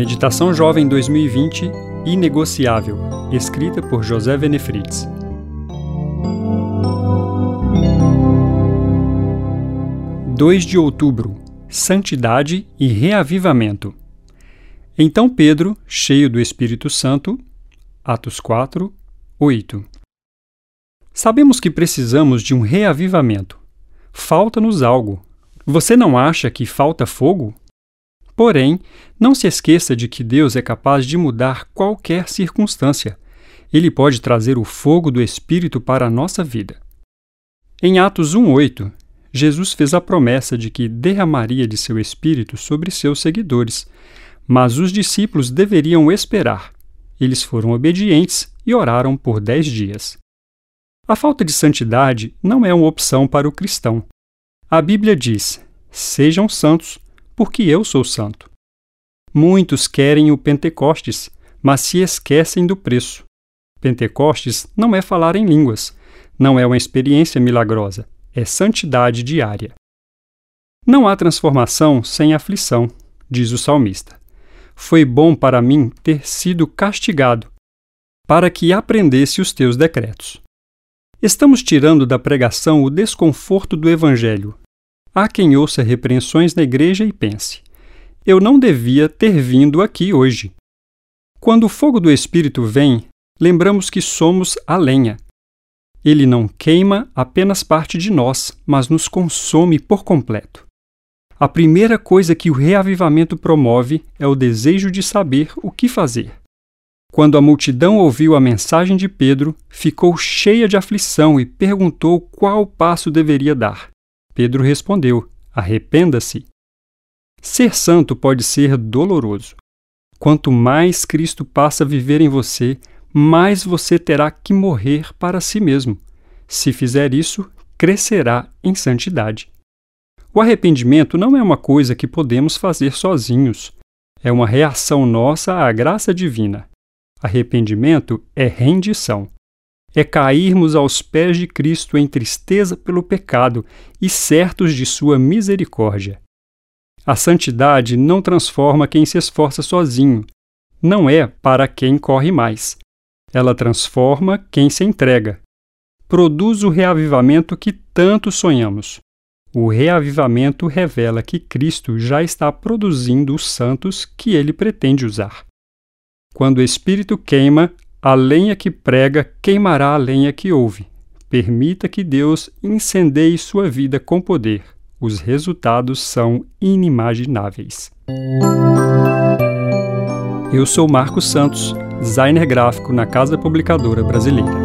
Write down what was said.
Meditação Jovem 2020 Inegociável, escrita por José Venefrides. Dois de outubro Santidade e reavivamento. Então Pedro, cheio do Espírito Santo, Atos 4, 8. Sabemos que precisamos de um reavivamento. Falta-nos algo. Você não acha que falta fogo? Porém, não se esqueça de que Deus é capaz de mudar qualquer circunstância. Ele pode trazer o fogo do Espírito para a nossa vida. Em Atos 1:8, Jesus fez a promessa de que derramaria de seu Espírito sobre seus seguidores, mas os discípulos deveriam esperar. Eles foram obedientes e oraram por dez dias. A falta de santidade não é uma opção para o cristão. A Bíblia diz: Sejam santos, porque eu sou santo. Muitos querem o Pentecostes, mas se esquecem do preço. Pentecostes não é falar em línguas, não é uma experiência milagrosa, é santidade diária. Não há transformação sem aflição, diz o salmista. Foi bom para mim ter sido castigado, para que aprendesse os teus decretos. Estamos tirando da pregação o desconforto do Evangelho, Há quem ouça repreensões na igreja e pense: eu não devia ter vindo aqui hoje. Quando o fogo do Espírito vem, lembramos que somos a lenha. Ele não queima apenas parte de nós, mas nos consome por completo. A primeira coisa que o reavivamento promove é o desejo de saber o que fazer. Quando a multidão ouviu a mensagem de Pedro, ficou cheia de aflição e perguntou qual passo deveria dar. Pedro respondeu: Arrependa-se. Ser santo pode ser doloroso. Quanto mais Cristo passa a viver em você, mais você terá que morrer para si mesmo. Se fizer isso, crescerá em santidade. O arrependimento não é uma coisa que podemos fazer sozinhos. É uma reação nossa à graça divina. Arrependimento é rendição é cairmos aos pés de Cristo em tristeza pelo pecado e certos de Sua misericórdia. A santidade não transforma quem se esforça sozinho, não é para quem corre mais. Ela transforma quem se entrega. Produz o reavivamento que tanto sonhamos. O reavivamento revela que Cristo já está produzindo os santos que ele pretende usar. Quando o Espírito queima, a lenha que prega queimará a lenha que ouve. Permita que Deus incendeie sua vida com poder. Os resultados são inimagináveis. Eu sou Marcos Santos, designer gráfico na Casa Publicadora Brasileira.